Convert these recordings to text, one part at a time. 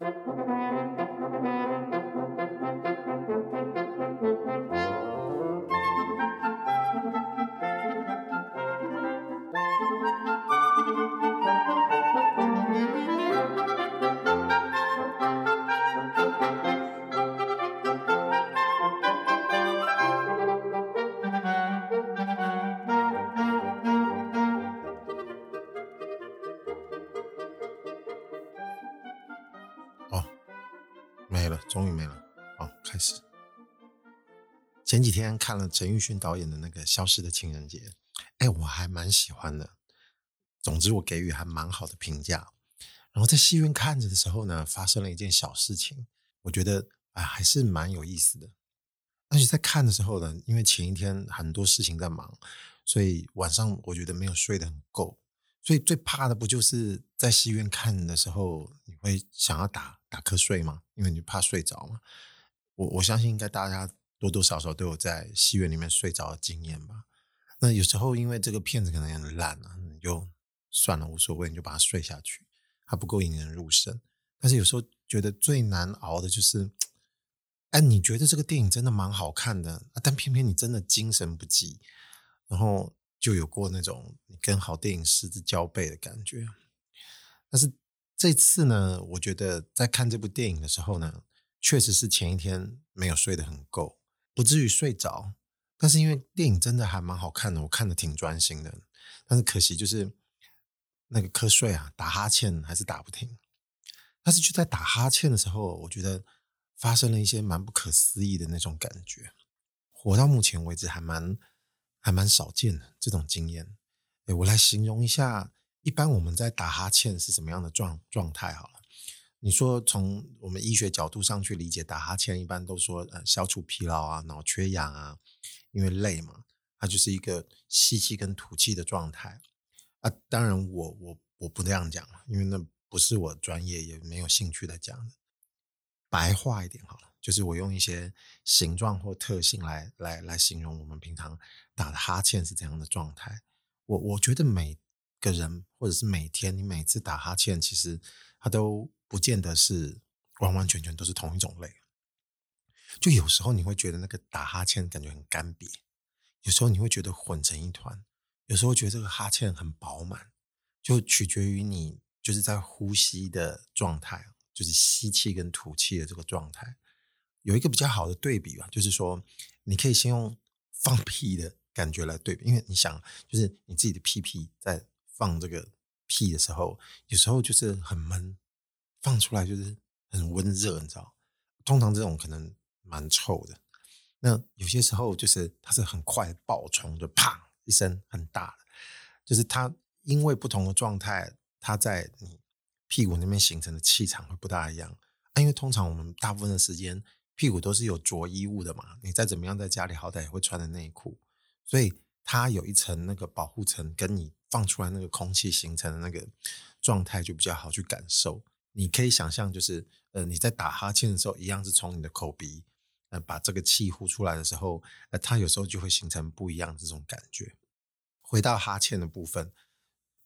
没几天看了陈玉勋导演的那个《消失的情人节》，哎，我还蛮喜欢的。总之，我给予还蛮好的评价。然后在戏院看着的时候呢，发生了一件小事情，我觉得啊，还是蛮有意思的。而且在看的时候呢，因为前一天很多事情在忙，所以晚上我觉得没有睡得很够。所以最怕的不就是在戏院看的时候，你会想要打。打瞌睡吗？因为你怕睡着嘛。我我相信应该大家多多少少都有在戏院里面睡着的经验吧。那有时候因为这个片子可能很烂啊，你就算了，无所谓，你就把它睡下去，它不够引人入胜。但是有时候觉得最难熬的就是，哎，你觉得这个电影真的蛮好看的，但偏偏你真的精神不济，然后就有过那种你跟好电影失之交臂的感觉。但是。这次呢，我觉得在看这部电影的时候呢，确实是前一天没有睡得很够，不至于睡着。但是因为电影真的还蛮好看的，我看得挺专心的。但是可惜就是那个瞌睡啊，打哈欠还是打不停。但是就在打哈欠的时候，我觉得发生了一些蛮不可思议的那种感觉。活到目前为止还蛮还蛮少见的这种经验。诶，我来形容一下。一般我们在打哈欠是什么样的状状态？好了，你说从我们医学角度上去理解打哈欠，一般都说呃消除疲劳啊、脑缺氧啊，因为累嘛，它就是一个吸气跟吐气的状态啊。当然我我我不这样讲，因为那不是我专业，也没有兴趣来讲的。白话一点好了，就是我用一些形状或特性来来来形容我们平常打的哈欠是怎样的状态。我我觉得每个人，或者是每天你每次打哈欠，其实它都不见得是完完全全都是同一种类。就有时候你会觉得那个打哈欠感觉很干瘪，有时候你会觉得混成一团，有时候觉得这个哈欠很饱满，就取决于你就是在呼吸的状态，就是吸气跟吐气的这个状态。有一个比较好的对比吧，就是说你可以先用放屁的感觉来对比，因为你想，就是你自己的屁屁在。放这个屁的时候，有时候就是很闷，放出来就是很温热，你知道？通常这种可能蛮臭的。那有些时候就是它是很快爆冲，就啪一声很大的，就是它因为不同的状态，它在你屁股那边形成的气场会不大一样。因为通常我们大部分的时间屁股都是有着衣物的嘛，你再怎么样在家里好歹也会穿的内裤，所以它有一层那个保护层跟你。放出来那个空气形成的那个状态就比较好去感受。你可以想象，就是呃你在打哈欠的时候，一样是从你的口鼻呃把这个气呼出来的时候，呃它有时候就会形成不一样的这种感觉。回到哈欠的部分，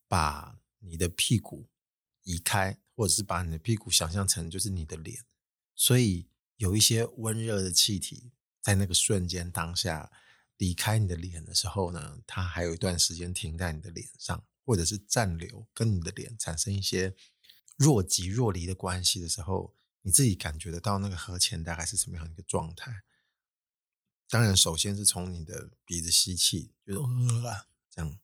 把你的屁股移开，或者是把你的屁股想象成就是你的脸，所以有一些温热的气体在那个瞬间当下。离开你的脸的时候呢，它还有一段时间停在你的脸上，或者是暂留，跟你的脸产生一些若即若离的关系的时候，你自己感觉得到那个和前大概是什么样一个状态？当然，首先是从你的鼻子吸气，就是这样，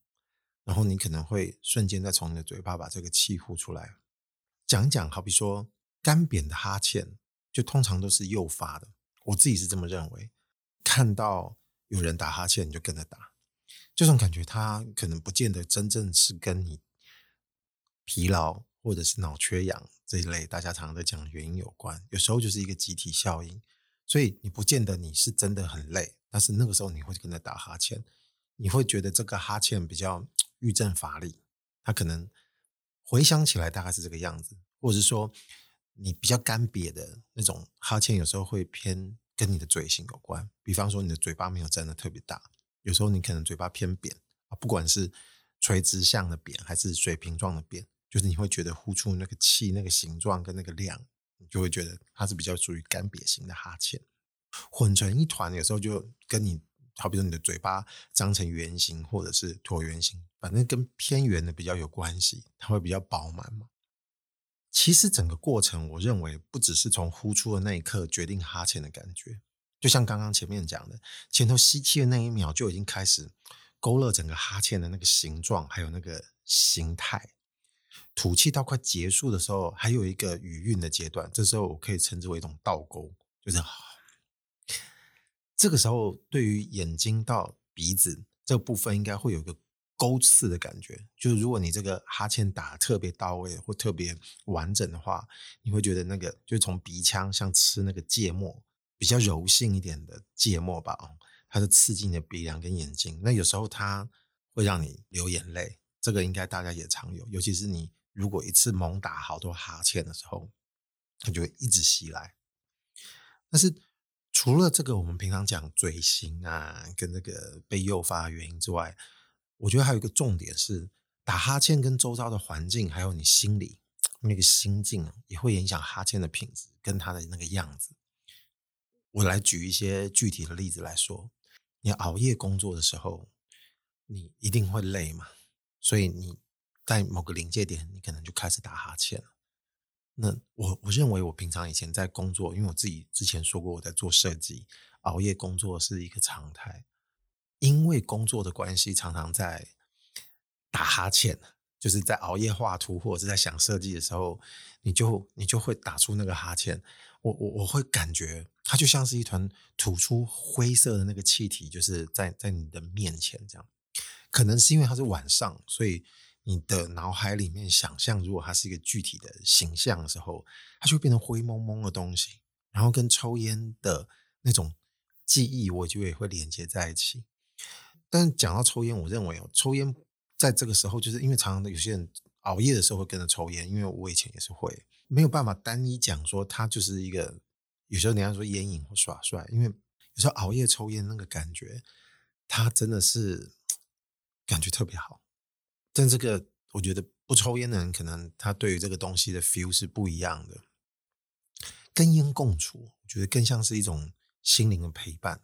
然后你可能会瞬间再从你的嘴巴把这个气呼出来。讲讲，好比说干扁的哈欠，就通常都是诱发的，我自己是这么认为。看到。有人打哈欠，你就跟着打，这种感觉他可能不见得真正是跟你疲劳或者是脑缺氧这一类大家常常在讲的原因有关，有时候就是一个集体效应，所以你不见得你是真的很累，但是那个时候你会跟着打哈欠，你会觉得这个哈欠比较欲振乏力，他可能回想起来大概是这个样子，或者是说你比较干瘪的那种哈欠，有时候会偏。跟你的嘴型有关，比方说你的嘴巴没有张得特别大，有时候你可能嘴巴偏扁啊，不管是垂直向的扁还是水平状的扁，就是你会觉得呼出那个气那个形状跟那个量，你就会觉得它是比较属于干瘪型的哈欠。混成一团，有时候就跟你，好比说你的嘴巴张成圆形或者是椭圆形，反正跟偏圆的比较有关系，它会比较饱满嘛。其实整个过程，我认为不只是从呼出的那一刻决定哈欠的感觉，就像刚刚前面讲的，前头吸气的那一秒就已经开始勾勒整个哈欠的那个形状，还有那个形态。吐气到快结束的时候，还有一个余韵的阶段，这时候我可以称之为一种倒钩，就是这个时候对于眼睛到鼻子这部分，应该会有一个。勾刺的感觉，就是如果你这个哈欠打得特别到位或特别完整的话，你会觉得那个就从鼻腔像吃那个芥末，比较柔性一点的芥末吧，哦它是刺激你的鼻梁跟眼睛。那有时候它会让你流眼泪，这个应该大家也常有，尤其是你如果一次猛打好多哈欠的时候，它就会一直袭来。但是除了这个，我们平常讲嘴型啊，跟这个被诱发的原因之外，我觉得还有一个重点是，打哈欠跟周遭的环境，还有你心里那个心境，也会影响哈欠的品质跟它的那个样子。我来举一些具体的例子来说，你熬夜工作的时候，你一定会累嘛，所以你在某个临界点，你可能就开始打哈欠了。那我我认为，我平常以前在工作，因为我自己之前说过我在做设计，熬夜工作是一个常态。因为工作的关系，常常在打哈欠，就是在熬夜画图或者是在想设计的时候，你就你就会打出那个哈欠。我我我会感觉它就像是一团吐出灰色的那个气体，就是在在你的面前这样。可能是因为它是晚上，所以你的脑海里面想象，如果它是一个具体的形象的时候，它就会变成灰蒙蒙的东西，然后跟抽烟的那种记忆，我就也会连接在一起。但讲到抽烟，我认为哦，抽烟在这个时候，就是因为常常的有些人熬夜的时候会跟着抽烟，因为我以前也是会，没有办法单一讲说它就是一个，有时候人家说烟瘾或耍帅，因为有时候熬夜抽烟那个感觉，他真的是感觉特别好。但这个我觉得不抽烟的人，可能他对于这个东西的 feel 是不一样的。跟烟共处，我觉得更像是一种心灵的陪伴，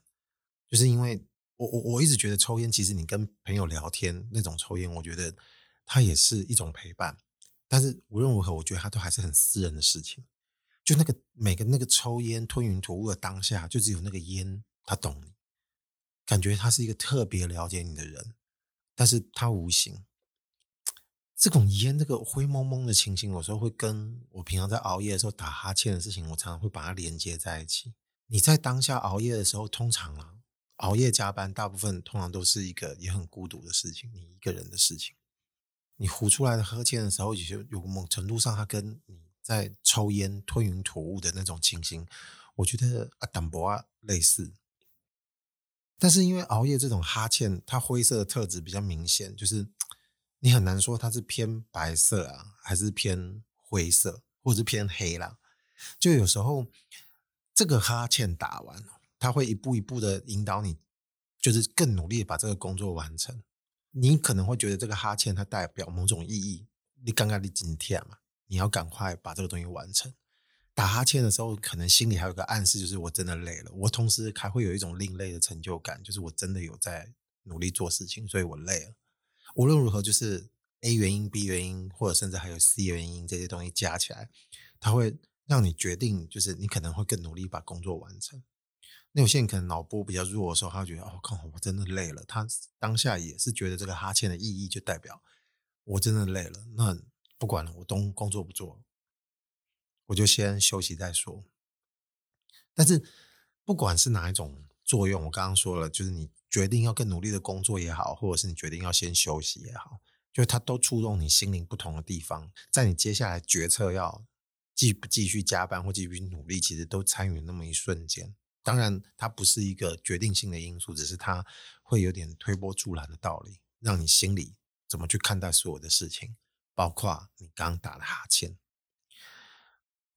就是因为。我我我一直觉得抽烟，其实你跟朋友聊天那种抽烟，我觉得它也是一种陪伴。但是无论如何，我觉得它都还是很私人的事情。就那个每个那个抽烟吞云吐雾的当下，就只有那个烟他懂你，感觉他是一个特别了解你的人，但是他无形。这种烟这个灰蒙蒙的情形，有时候会跟我平常在熬夜的时候打哈欠的事情，我常常会把它连接在一起。你在当下熬夜的时候，通常啊。熬夜加班，大部分通常都是一个也很孤独的事情，你一个人的事情。你呼出来的呵欠的时候，也就有某程度上，它跟你在抽烟吞云吐雾的那种情形，我觉得啊，淡薄啊类似。但是因为熬夜这种哈欠，它灰色的特质比较明显，就是你很难说它是偏白色啊，还是偏灰色，或者是偏黑啦。就有时候这个哈欠打完。他会一步一步的引导你，就是更努力的把这个工作完成。你可能会觉得这个哈欠它代表某种意义，你刚刚你今天嘛，你要赶快把这个东西完成。打哈欠的时候，可能心里还有个暗示，就是我真的累了。我同时还会有一种另类的成就感，就是我真的有在努力做事情，所以我累了。无论如何，就是 A 原因、B 原因，或者甚至还有 C 原因这些东西加起来，它会让你决定，就是你可能会更努力把工作完成。那有些人可能脑波比较弱的时候，他会觉得哦，靠，我真的累了。他当下也是觉得这个哈欠的意义就代表我真的累了。那不管了，我都工作不做，我就先休息再说。但是不管是哪一种作用，我刚刚说了，就是你决定要更努力的工作也好，或者是你决定要先休息也好，就是它都触动你心灵不同的地方，在你接下来决策要继不继续加班或继续努力，其实都参与那么一瞬间。当然，它不是一个决定性的因素，只是它会有点推波助澜的道理，让你心里怎么去看待所有的事情，包括你刚打的哈欠。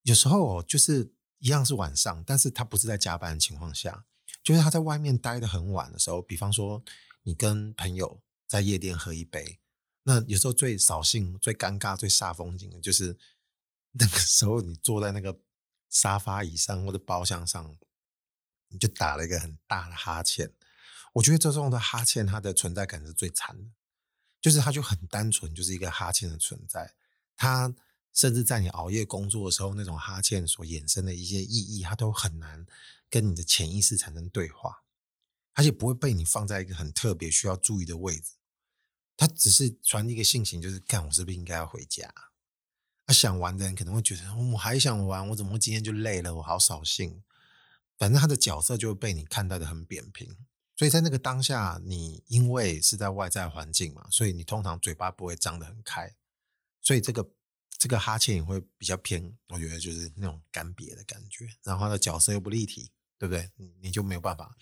有时候，就是一样是晚上，但是他不是在加班的情况下，就是他在外面待得很晚的时候，比方说你跟朋友在夜店喝一杯，那有时候最扫兴、最尴尬、最煞风景的就是 那个时候，你坐在那个沙发椅上或者包厢上，你就打了一个很大的哈欠。我觉得这种的哈欠，它的存在感是最惨的，就是它就很单纯，就是一个哈欠的存在。它甚至在你熬夜工作的时候，那种哈欠所衍生的一些意义，它都很难跟你的潜意识产生对话，而且不会被你放在一个很特别需要注意的位置。他只是传递一个信息，就是干，我是不是应该要回家？他想玩的人可能会觉得，我还想玩，我怎么会今天就累了？我好扫兴。反正他的角色就会被你看待的很扁平，所以在那个当下，你因为是在外在环境嘛，所以你通常嘴巴不会张得很开，所以这个这个哈欠也会比较偏，我觉得就是那种干瘪的感觉。然后他的角色又不立体，对不对？你就没有办法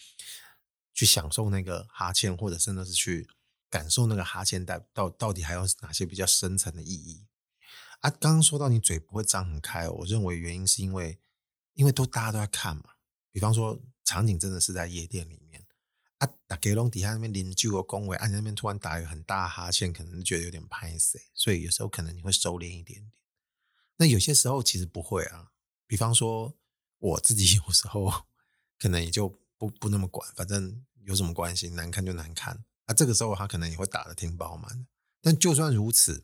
去享受那个哈欠，或者甚至是去感受那个哈欠带到到底还有哪些比较深层的意义。啊，刚刚说到你嘴不会张很开，我认为原因是因为，因为都大家都在看嘛。比方说场景真的是在夜店里面，啊，打给龙底下那边邻居和工位，啊，你那边突然打一个很大的哈欠，可能觉得有点拍谢，所以有时候可能你会收敛一点点。那有些时候其实不会啊，比方说我自己 有时候可能也就不不那么管，反正有什么关系，难看就难看。啊，这个时候他可能也会打得挺饱满，但就算如此。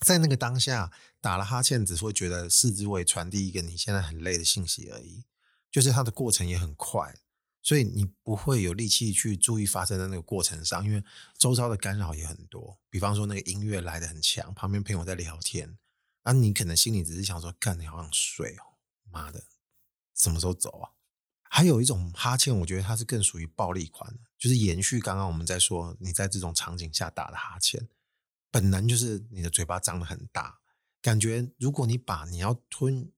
在那个当下打了哈欠，只会觉得四肢会传递一个你现在很累的信息而已，就是它的过程也很快，所以你不会有力气去注意发生在那个过程上，因为周遭的干扰也很多。比方说那个音乐来得很强，旁边朋友在聊天，啊，你可能心里只是想说，干，你好想睡哦，妈的，什么时候走啊？还有一种哈欠，我觉得它是更属于暴力款的，就是延续刚刚我们在说你在这种场景下打的哈欠。本能就是你的嘴巴张得很大，感觉如果你把你要吞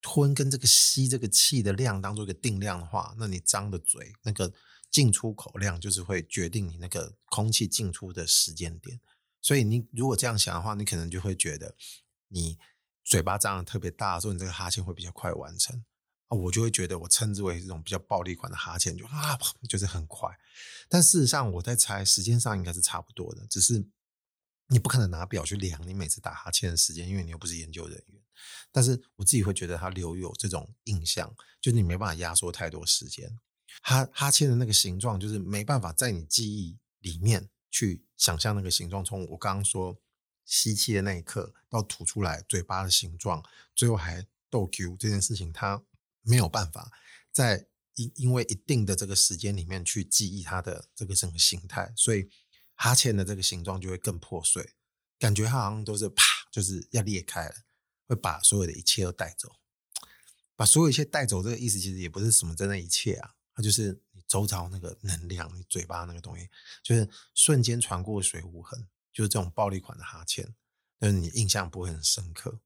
吞跟这个吸这个气的量当做一个定量的话，那你张的嘴那个进出口量就是会决定你那个空气进出的时间点。所以你如果这样想的话，你可能就会觉得你嘴巴张得特别大所以，你这个哈欠会比较快完成我就会觉得我称之为这种比较暴力款的哈欠，就啊就是很快。但事实上我在猜，时间上应该是差不多的，只是。你不可能拿表去量你每次打哈欠的时间，因为你又不是研究人员。但是我自己会觉得它留有这种印象，就是你没办法压缩太多时间。哈哈欠的那个形状，就是没办法在你记忆里面去想象那个形状。从我刚刚说吸气的那一刻到吐出来嘴巴的形状，最后还逗 Q 这件事情，它没有办法在因因为一定的这个时间里面去记忆它的这个整个形态，所以。哈欠的这个形状就会更破碎，感觉它好像都是啪，就是要裂开了，会把所有的一切都带走。把所有一切带走，这个意思其实也不是什么真的一切啊，它就是你周遭那个能量，你嘴巴那个东西，就是瞬间传过水无痕，就是这种暴力款的哈欠，但是你印象不会很深刻。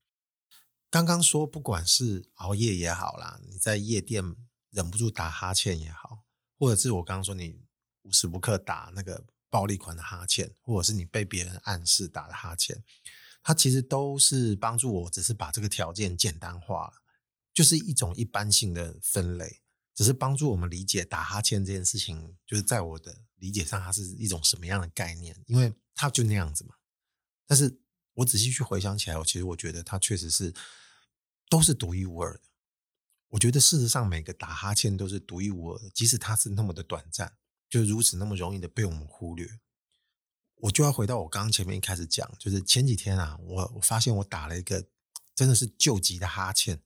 刚刚说，不管是熬夜也好啦，你在夜店忍不住打哈欠也好，或者是我刚刚说你无时无刻打那个。暴力款的哈欠，或者是你被别人暗示打的哈欠，它其实都是帮助我，只是把这个条件简单化了，就是一种一般性的分类，只是帮助我们理解打哈欠这件事情，就是在我的理解上，它是一种什么样的概念，因为它就那样子嘛。但是我仔细去回想起来，我其实我觉得它确实是都是独一无二的。我觉得事实上每个打哈欠都是独一无二的，即使它是那么的短暂。就如此那么容易的被我们忽略，我就要回到我刚刚前面一开始讲，就是前几天啊，我我发现我打了一个真的是救急的哈欠，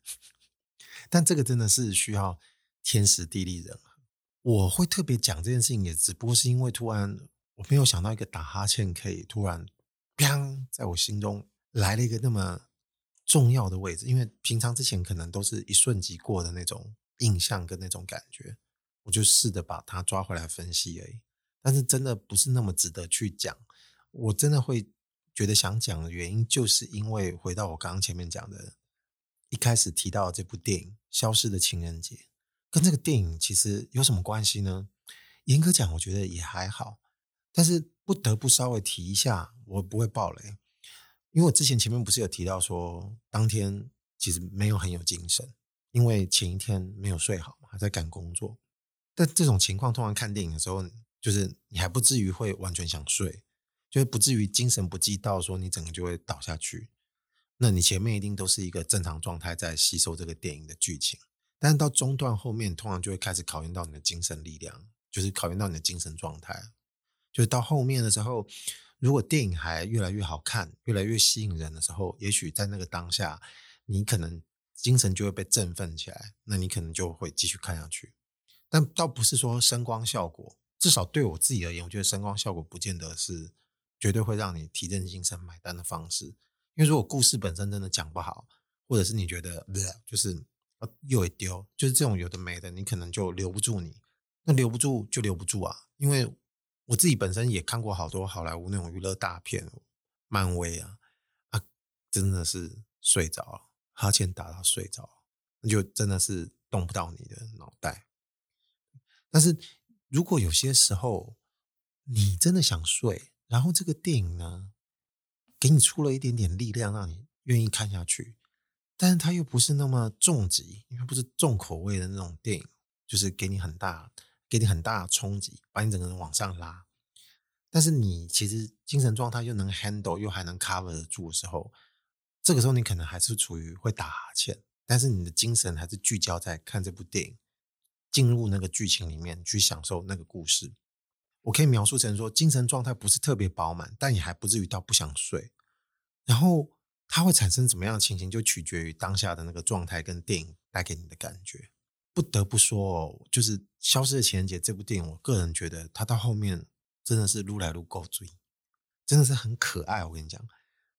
但这个真的是需要天时地利人和。我会特别讲这件事情，也只不过是因为突然我没有想到一个打哈欠可以突然砰，在我心中来了一个那么重要的位置，因为平常之前可能都是一瞬即过的那种印象跟那种感觉。我就试着把它抓回来分析而已，但是真的不是那么值得去讲。我真的会觉得想讲的原因，就是因为回到我刚刚前面讲的，一开始提到这部电影《消失的情人节》，跟这个电影其实有什么关系呢？严格讲，我觉得也还好，但是不得不稍微提一下，我不会爆雷，因为我之前前面不是有提到说，当天其实没有很有精神，因为前一天没有睡好嘛，还在赶工作。但这种情况，通常看电影的时候，就是你还不至于会完全想睡，就是不至于精神不济到说你整个就会倒下去。那你前面一定都是一个正常状态在吸收这个电影的剧情，但是到中段后面，通常就会开始考验到你的精神力量，就是考验到你的精神状态。就是到后面的时候，如果电影还越来越好看，越来越吸引人的时候，也许在那个当下，你可能精神就会被振奋起来，那你可能就会继续看下去。但倒不是说声光效果，至少对我自己而言，我觉得声光效果不见得是绝对会让你提振精神买单的方式。因为如果故事本身真的讲不好，或者是你觉得就是又一丢，就是这种有的没的，你可能就留不住你。那留不住就留不住啊！因为我自己本身也看过好多好莱坞那种娱乐大片，漫威啊啊，真的是睡着了，哈欠打到睡着，那就真的是动不到你的脑袋。但是如果有些时候你真的想睡，然后这个电影呢，给你出了一点点力量，让你愿意看下去，但是它又不是那么重击，因为不是重口味的那种电影，就是给你很大、给你很大的冲击，把你整个人往上拉。但是你其实精神状态又能 handle，又还能 cover 得住的时候，这个时候你可能还是处于会打哈欠，但是你的精神还是聚焦在看这部电影，进入那个剧情里面去享受那个故事。我可以描述成说，精神状态不是特别饱满，但也还不至于到不想睡。然后它会产生怎么样的情形，就取决于当下的那个状态跟电影带给你的感觉。不得不说哦，就是《消失的情人节》这部电影，我个人觉得它到后面真的是撸来撸够追，真的是很可爱。我跟你讲，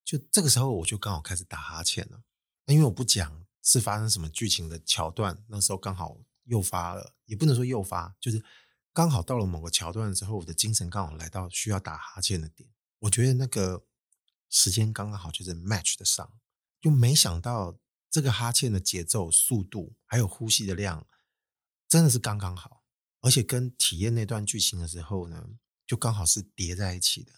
就这个时候我就刚好开始打哈欠了，因为我不讲是发生什么剧情的桥段，那时候刚好诱发了，也不能说诱发，就是。刚好到了某个桥段之后，我的精神刚好来到需要打哈欠的点。我觉得那个时间刚刚好，就是 match 的上。就没想到这个哈欠的节奏、速度，还有呼吸的量，真的是刚刚好。而且跟体验那段剧情的时候呢，就刚好是叠在一起的。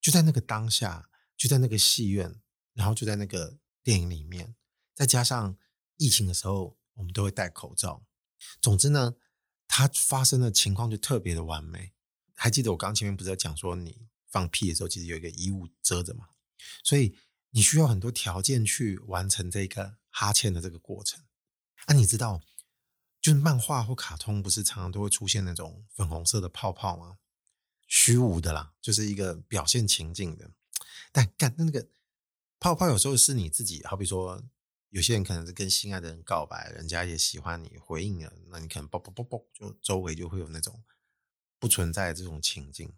就在那个当下，就在那个戏院，然后就在那个电影里面，再加上疫情的时候，我们都会戴口罩。总之呢。它发生的情况就特别的完美。还记得我刚前面不是在讲说，你放屁的时候其实有一个衣物遮着嘛？所以你需要很多条件去完成这个哈欠的这个过程。啊，你知道，就是漫画或卡通不是常常都会出现那种粉红色的泡泡吗？虚无的啦，就是一个表现情境的。但干那个泡泡有时候是你自己，好比说。有些人可能是跟心爱的人告白，人家也喜欢你，回应了，那你可能啵啵啵啵，就周围就会有那种不存在这种情境。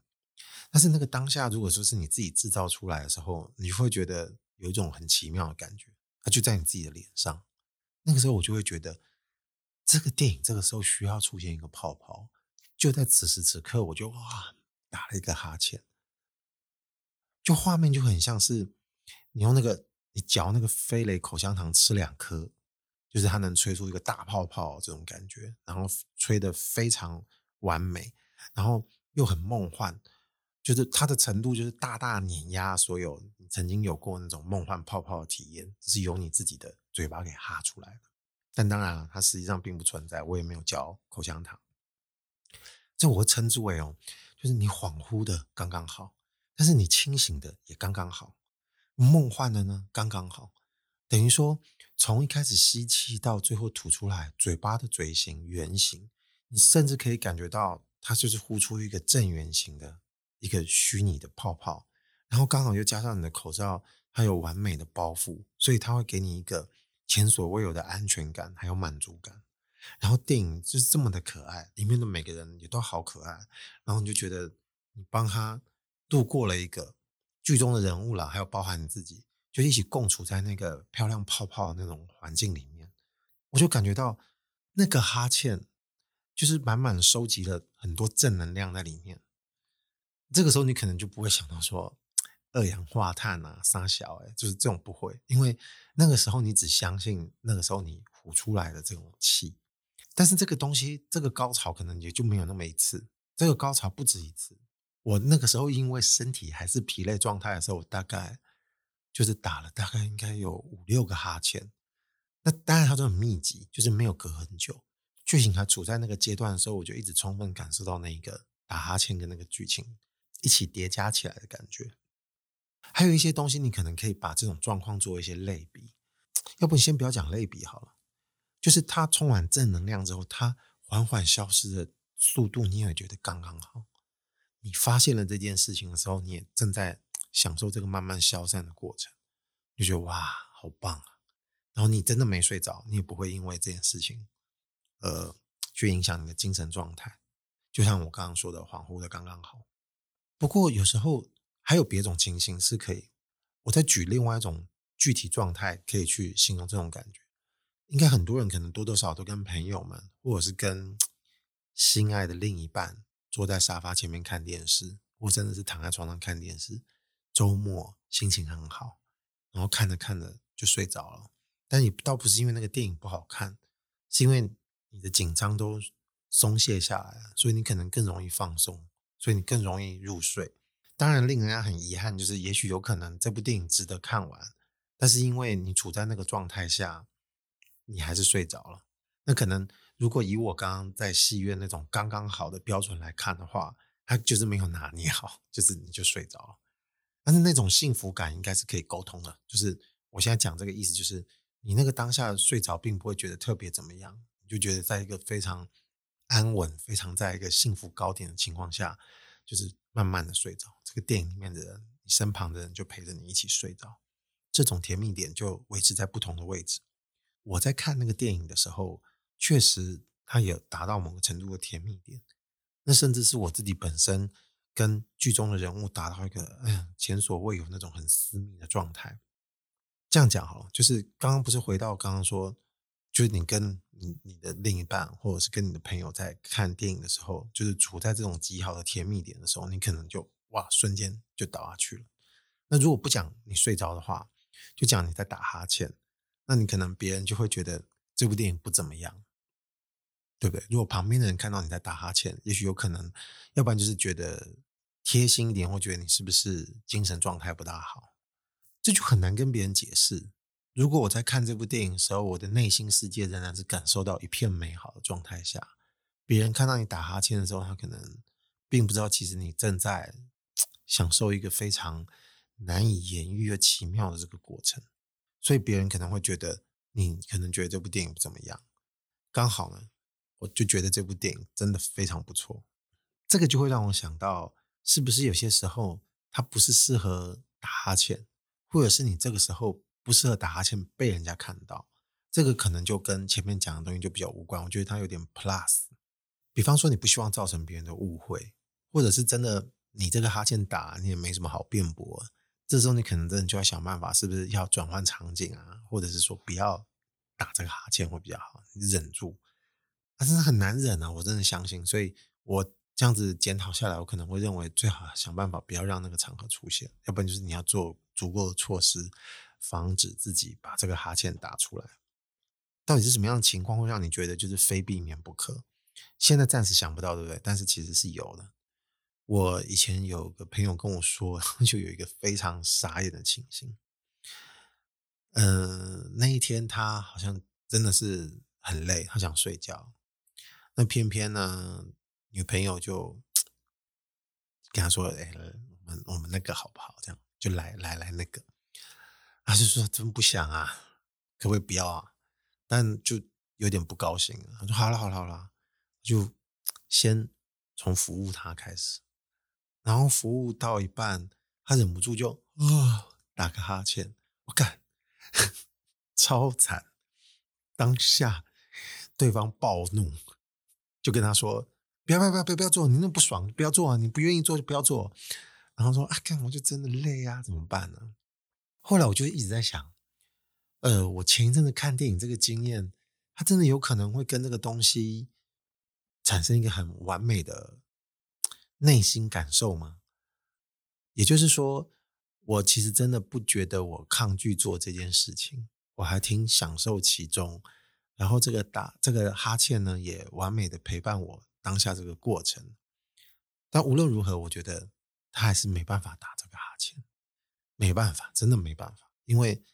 但是那个当下，如果说是你自己制造出来的时候，你会觉得有一种很奇妙的感觉，它就在你自己的脸上。那个时候，我就会觉得这个电影这个时候需要出现一个泡泡。就在此时此刻，我就哇打了一个哈欠，就画面就很像是你用那个。你嚼那个飞雷口香糖吃两颗，就是它能吹出一个大泡泡这种感觉，然后吹得非常完美，然后又很梦幻，就是它的程度就是大大碾压所有曾经有过那种梦幻泡泡的体验，是由你自己的嘴巴给哈出来的。但当然了，它实际上并不存在，我也没有嚼口香糖。这我会称之为哦，就是你恍惚的刚刚好，但是你清醒的也刚刚好。梦幻的呢，刚刚好，等于说从一开始吸气到最后吐出来，嘴巴的嘴型圆形，你甚至可以感觉到它就是呼出一个正圆形的一个虚拟的泡泡，然后刚好又加上你的口罩，它有完美的包覆，所以它会给你一个前所未有的安全感，还有满足感。然后电影就是这么的可爱，里面的每个人也都好可爱，然后你就觉得你帮他度过了一个。剧中的人物啦，还有包含你自己，就一起共处在那个漂亮泡泡的那种环境里面，我就感觉到那个哈欠就是满满收集了很多正能量在里面。这个时候你可能就不会想到说二氧化碳啊、杀小哎，就是这种不会，因为那个时候你只相信那个时候你呼出来的这种气。但是这个东西，这个高潮可能也就没有那么一次，这个高潮不止一次。我那个时候因为身体还是疲累状态的时候，我大概就是打了大概应该有五六个哈欠。那当然它都很密集，就是没有隔很久。剧情还处在那个阶段的时候，我就一直充分感受到那个打哈欠跟那个剧情一起叠加起来的感觉。还有一些东西，你可能可以把这种状况做一些类比。要不你先不要讲类比好了，就是它充满正能量之后，它缓缓消失的速度，你也觉得刚刚好。你发现了这件事情的时候，你也正在享受这个慢慢消散的过程，就觉得哇，好棒啊！然后你真的没睡着，你也不会因为这件事情，呃，去影响你的精神状态。就像我刚刚说的，恍惚的刚刚好。不过有时候还有别种情形是可以，我再举另外一种具体状态，可以去形容这种感觉。应该很多人可能多多少少都跟朋友们，或者是跟心爱的另一半，坐在沙发前面看电视，或真的是躺在床上看电视。周末心情很好，然后看着看着就睡着了。但也倒不是因为那个电影不好看，是因为你的紧张都松懈下来了，所以你可能更容易放松，所以你更容易入睡。当然，令人家很遗憾，就是也许有可能这部电影值得看完，但是因为你处在那个状态下，你还是睡着了。那可能如果以我刚刚在戏院那种刚刚好的标准来看的话，它就是没有拿捏好，就是你就睡着了。但是那种幸福感应该是可以沟通的，就是我现在讲这个意思，就是。你那个当下睡着，并不会觉得特别怎么样，你就觉得在一个非常安稳、非常在一个幸福高点的情况下，就是慢慢的睡着。这个电影里面的人，你身旁的人就陪着你一起睡着，这种甜蜜点就维持在不同的位置。我在看那个电影的时候，确实它也达到某个程度的甜蜜点，那甚至是我自己本身跟剧中的人物达到一个哎呀前所未有那种很私密的状态。这样讲好了，就是刚刚不是回到刚刚说，就是你跟你你的另一半，或者是跟你的朋友在看电影的时候，就是处在这种极好的甜蜜点的时候，你可能就哇瞬间就倒下去了。那如果不讲你睡着的话，就讲你在打哈欠，那你可能别人就会觉得这部电影不怎么样，对不对？如果旁边的人看到你在打哈欠，也许有可能，要不然就是觉得贴心一点，或觉得你是不是精神状态不大好。这就很难跟别人解释。如果我在看这部电影的时候，我的内心世界仍然是感受到一片美好的状态下，别人看到你打哈欠的时候，他可能并不知道，其实你正在享受一个非常难以言喻又奇妙的这个过程。所以别人可能会觉得，你可能觉得这部电影不怎么样。刚好呢，我就觉得这部电影真的非常不错。这个就会让我想到，是不是有些时候它不是适合打哈欠？或者是你这个时候不适合打哈欠被人家看到，这个可能就跟前面讲的东西就比较无关。我觉得它有点 plus。比方说你不希望造成别人的误会，或者是真的你这个哈欠打你也没什么好辩驳，这时候你可能真的就要想办法，是不是要转换场景啊？或者是说不要打这个哈欠会比较好，你忍住。但是很难忍啊，我真的相信。所以我。这样子检讨下来，我可能会认为最好想办法不要让那个场合出现，要不然就是你要做足够的措施，防止自己把这个哈欠打出来。到底是什么样的情况会让你觉得就是非避免不可？现在暂时想不到，对不对？但是其实是有的。我以前有个朋友跟我说，就有一个非常傻眼的情形。嗯、那一天他好像真的是很累，他想睡觉。那偏偏呢？女朋友就跟他说：“哎，我们我们那个好不好？这样就来来来那个。”他就说：“真不想啊，可不可以不要啊？”但就有点不高兴。他说：“好了好了好了，就先从服务他开始，然后服务到一半，他忍不住就啊、打个哈欠。我干，超惨！当下对方暴怒，就跟他说。”不要不要不要不要做！你那么不爽，不要做啊！你不愿意做就不要做。然后说啊，干我就真的累啊，怎么办呢？后来我就一直在想，呃，我前一阵子看电影这个经验，它真的有可能会跟这个东西产生一个很完美的内心感受吗？也就是说，我其实真的不觉得我抗拒做这件事情，我还挺享受其中。然后这个打这个哈欠呢，也完美的陪伴我。当下这个过程，但无论如何，我觉得他还是没办法打这个哈欠，没办法，真的没办法。因为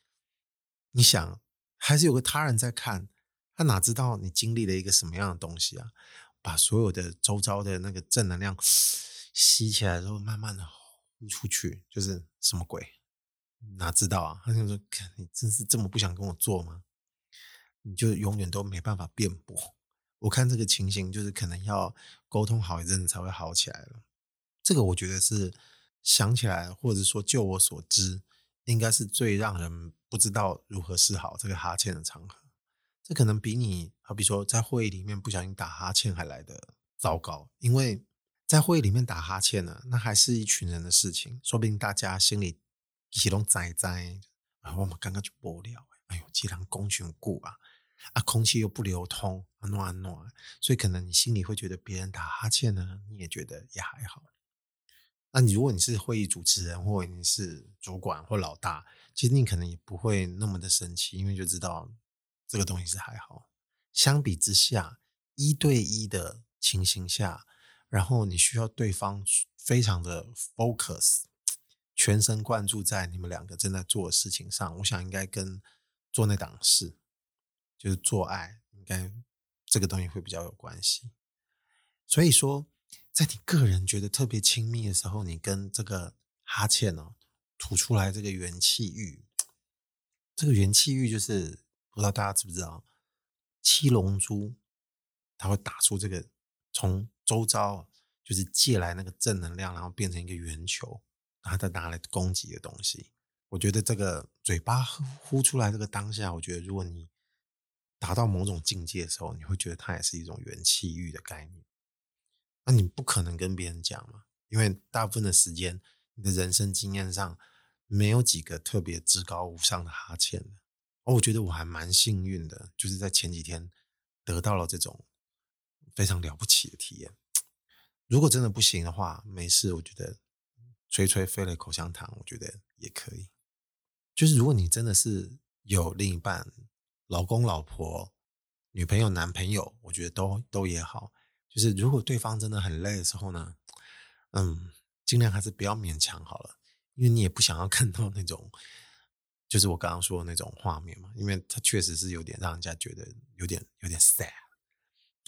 你想，还是有个他人在看，他哪知道你经历了一个什么样的东西啊？把所有的周遭的那个正能量吸起来之后，慢慢的呼出去，就是什么鬼？哪知道啊？他就说：“你真是这么不想跟我做吗？你就永远都没办法辩驳。”我看这个情形，就是可能要沟通好一阵子才会好起来了。这个我觉得是想起来，或者说就我所知，应该是最让人不知道如何是好这个哈欠的场合。这可能比你好比说在会议里面不小心打哈欠还来得糟糕，因为在会议里面打哈欠呢，那还是一群人的事情，说不定大家心里一起都在在，然后我们刚刚就爆料，哎呦，既然公群固啊。啊，空气又不流通，啊暖啊暖，所以可能你心里会觉得别人打哈欠呢，你也觉得也还好。那你如果你是会议主持人，或者你是主管或老大，其实你可能也不会那么的生气，因为就知道这个东西是还好。相比之下，一对一的情形下，然后你需要对方非常的 focus，全神贯注在你们两个正在做的事情上，我想应该跟做那档事。就是做爱，应该这个东西会比较有关系。所以说，在你个人觉得特别亲密的时候，你跟这个哈欠哦吐出来这个元气玉，这个元气玉就是不知道大家知不知道，七龙珠它会打出这个从周遭就是借来那个正能量，然后变成一个圆球，然后再拿来攻击的东西。我觉得这个嘴巴呼出来这个当下，我觉得如果你达到某种境界的时候，你会觉得它也是一种元气玉的概念。那你不可能跟别人讲嘛，因为大部分的时间，你的人生经验上没有几个特别至高无上的哈欠的。哦，我觉得我还蛮幸运的，就是在前几天得到了这种非常了不起的体验。如果真的不行的话，没事，我觉得吹吹飞了口香糖，我觉得也可以。就是如果你真的是有另一半。老公、老婆、女朋友、男朋友，我觉得都都也好。就是如果对方真的很累的时候呢，嗯，尽量还是不要勉强好了，因为你也不想要看到那种，就是我刚刚说的那种画面嘛，因为他确实是有点让人家觉得有点有点 sad，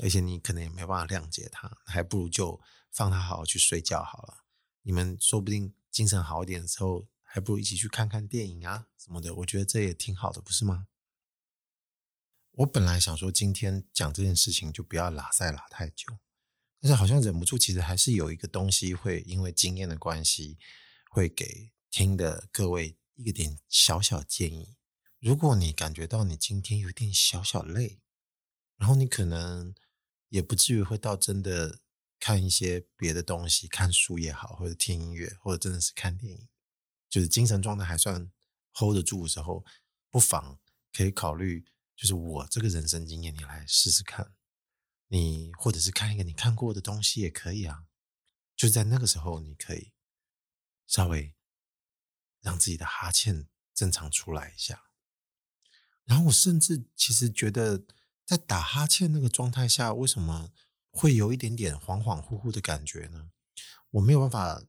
而且你可能也没办法谅解他，还不如就放他好好去睡觉好了。你们说不定精神好一点的时候，还不如一起去看看电影啊什么的，我觉得这也挺好的，不是吗？我本来想说今天讲这件事情就不要拉赛拉太久，但是好像忍不住，其实还是有一个东西会因为经验的关系，会给听的各位一个点小小建议。如果你感觉到你今天有点小小累，然后你可能也不至于会到真的看一些别的东西，看书也好，或者听音乐，或者真的是看电影，就是精神状态还算 hold 得住的时候，不妨可以考虑。就是我这个人生经验，你来试试看，你或者是看一个你看过的东西也可以啊。就在那个时候，你可以稍微让自己的哈欠正常出来一下。然后我甚至其实觉得，在打哈欠那个状态下，为什么会有一点点恍恍惚惚的感觉呢？我没有办法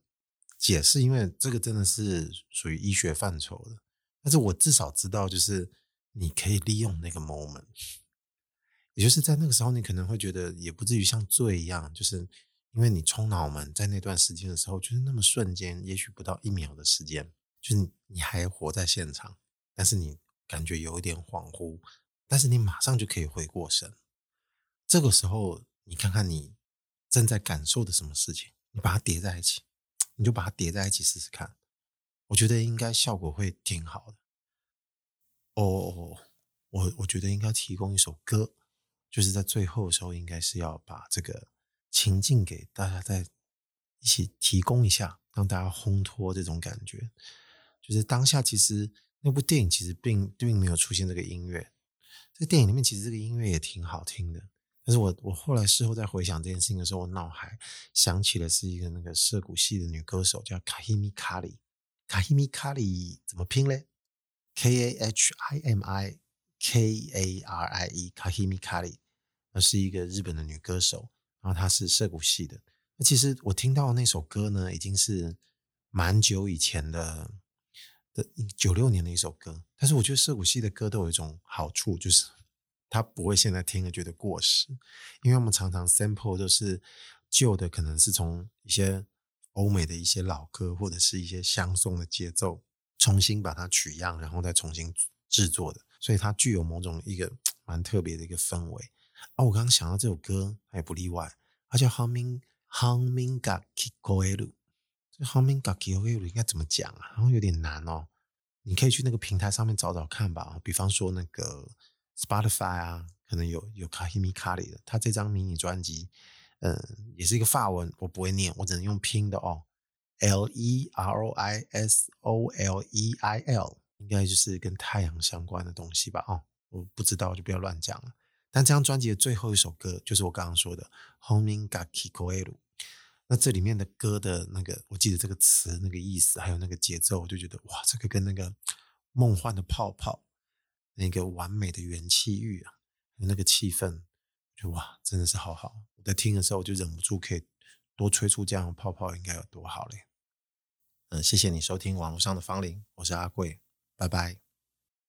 解释，因为这个真的是属于医学范畴的。但是我至少知道，就是。你可以利用那个 moment，也就是在那个时候，你可能会觉得也不至于像醉一样，就是因为你冲脑门在那段时间的时候，就是那么瞬间，也许不到一秒的时间，就是你还活在现场，但是你感觉有一点恍惚，但是你马上就可以回过神。这个时候，你看看你正在感受的什么事情，你把它叠在一起，你就把它叠在一起试试看，我觉得应该效果会挺好的。哦、我我觉得应该提供一首歌，就是在最后的时候，应该是要把这个情境给大家再一起提供一下，让大家烘托这种感觉。就是当下其实那部电影其实并并没有出现这个音乐，这个电影里面其实这个音乐也挺好听的。但是我我后来事后在回想这件事情的时候，我脑海想起的是一个那个涩谷系的女歌手叫卡希米卡里，卡希米卡里怎么拼嘞？K A H I M I K A R I E Kahimi Kari，那是一个日本的女歌手，然后她是涩谷系的。那其实我听到那首歌呢，已经是蛮久以前的的九六年的一首歌。但是我觉得涩谷系的歌都有一种好处，就是它不会现在听了觉得过时，因为我们常常 sample 都是旧的，可能是从一些欧美的一些老歌或者是一些相送的节奏。重新把它取样，然后再重新制作的，所以它具有某种一个 蛮特别的一个氛围。哦，我刚刚想到这首歌，它也不例外，它叫 Humming Humming ga Kikoeru。这 Humming ga Kikoeru 应该怎么讲啊？好像有点难哦，你可以去那个平台上面找找看吧。比方说那个 Spotify 啊，可能有有 Kahimi Kari 的，他这张迷你专辑，嗯，也是一个法文，我不会念，我只能用拼的哦。L E R O I S O L E I L，应该就是跟太阳相关的东西吧？哦，我不知道，就不要乱讲了。但这张专辑的最后一首歌，就是我刚刚说的《Homing Gaki Koelu》。那这里面的歌的那个，我记得这个词、那个意思，还有那个节奏，我就觉得哇，这个跟那个梦幻的泡泡，那个完美的元气浴啊，那个气氛，就哇，真的是好好。我在听的时候，我就忍不住可以多吹出这样的泡泡，应该有多好嘞。嗯，谢谢你收听网络上的芳龄，我是阿贵，拜拜。